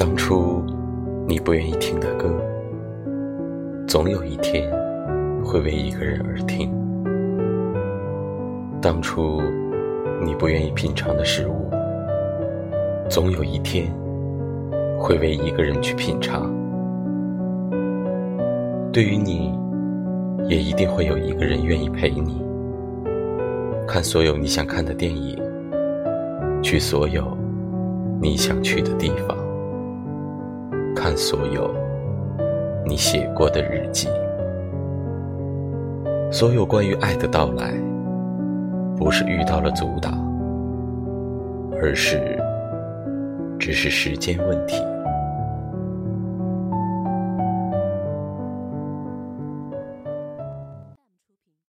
当初你不愿意听的歌，总有一天会为一个人而听；当初你不愿意品尝的食物，总有一天会为一个人去品尝。对于你，也一定会有一个人愿意陪你，看所有你想看的电影，去所有你想去的地方。看所有你写过的日记，所有关于爱的到来，不是遇到了阻挡，而是只是时间问题。